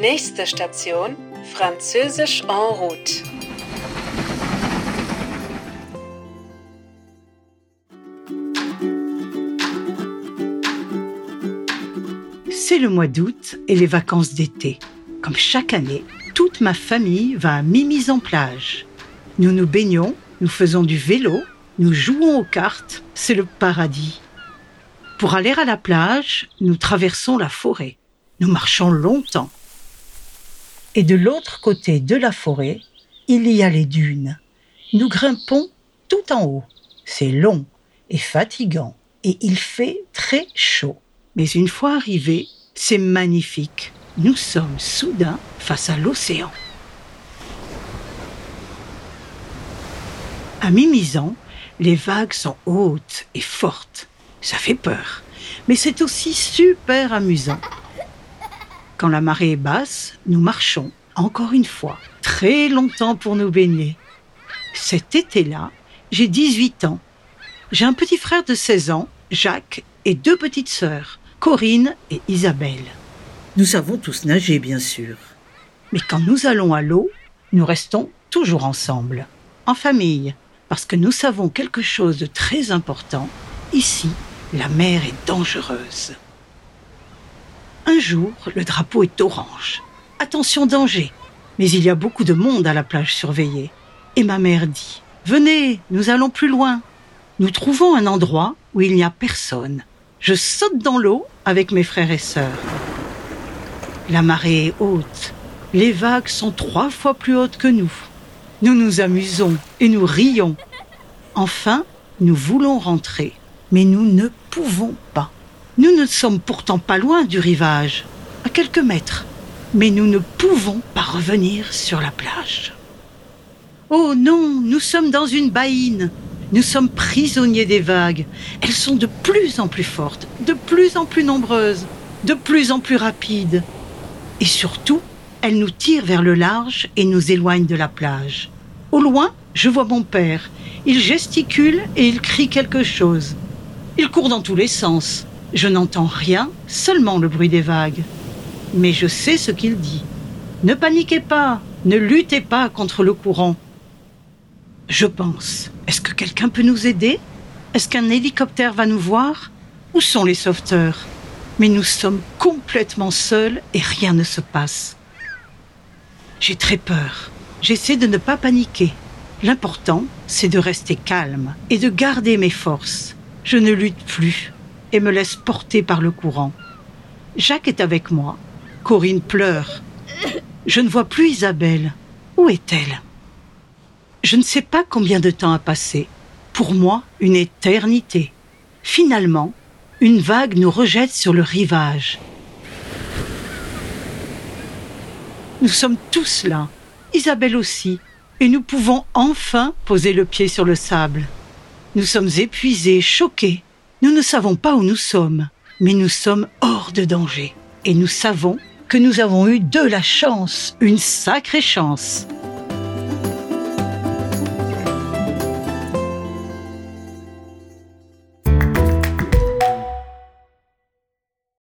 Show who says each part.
Speaker 1: Nächste Station, Französisch en route.
Speaker 2: C'est le mois d'août et les vacances d'été. Comme chaque année, toute ma famille va à Mimi's en plage. Nous nous baignons, nous faisons du vélo, nous jouons aux cartes, c'est le paradis. Pour aller à la plage, nous traversons la forêt. Nous marchons longtemps. Et de l'autre côté de la forêt, il y a les dunes. Nous grimpons tout en haut. C'est long et fatigant et il fait très chaud. Mais une fois arrivés, c'est magnifique. Nous sommes soudain face à l'océan. À Mimizan, les vagues sont hautes et fortes. Ça fait peur, mais c'est aussi super amusant. Quand la marée est basse, nous marchons, encore une fois, très longtemps pour nous baigner. Cet été-là, j'ai 18 ans. J'ai un petit frère de 16 ans, Jacques, et deux petites sœurs, Corinne et Isabelle. Nous savons tous nager, bien sûr. Mais quand nous allons à l'eau, nous restons toujours ensemble, en famille, parce que nous savons quelque chose de très important. Ici, la mer est dangereuse. Un jour, le drapeau est orange. Attention danger. Mais il y a beaucoup de monde à la plage surveillée. Et ma mère dit, Venez, nous allons plus loin. Nous trouvons un endroit où il n'y a personne. Je saute dans l'eau avec mes frères et sœurs. La marée est haute. Les vagues sont trois fois plus hautes que nous. Nous nous amusons et nous rions. Enfin, nous voulons rentrer, mais nous ne pouvons pas. Nous ne sommes pourtant pas loin du rivage, à quelques mètres, mais nous ne pouvons pas revenir sur la plage. Oh non, nous sommes dans une baïne. Nous sommes prisonniers des vagues. Elles sont de plus en plus fortes, de plus en plus nombreuses, de plus en plus rapides. Et surtout, elles nous tirent vers le large et nous éloignent de la plage. Au loin, je vois mon père. Il gesticule et il crie quelque chose. Il court dans tous les sens. Je n'entends rien, seulement le bruit des vagues. Mais je sais ce qu'il dit. Ne paniquez pas, ne luttez pas contre le courant. Je pense, est-ce que quelqu'un peut nous aider? Est-ce qu'un hélicoptère va nous voir? Où sont les sauveteurs? Mais nous sommes complètement seuls et rien ne se passe. J'ai très peur. J'essaie de ne pas paniquer. L'important, c'est de rester calme et de garder mes forces. Je ne lutte plus et me laisse porter par le courant. Jacques est avec moi. Corinne pleure. Je ne vois plus Isabelle. Où est-elle? Je ne sais pas combien de temps a passé. Pour moi, une éternité. Finalement, une vague nous rejette sur le rivage. Nous sommes tous là, Isabelle aussi, et nous pouvons enfin poser le pied sur le sable. Nous sommes épuisés, choqués. Nous ne savons pas où nous sommes, mais nous sommes hors de danger. Et nous savons que nous avons eu de la chance, une sacrée chance.